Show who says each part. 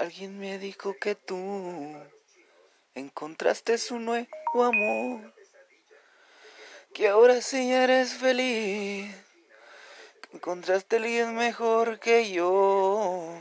Speaker 1: Alguien me dijo que tú encontraste su nuevo amor. Que ahora sí eres feliz. Que encontraste alguien mejor que yo.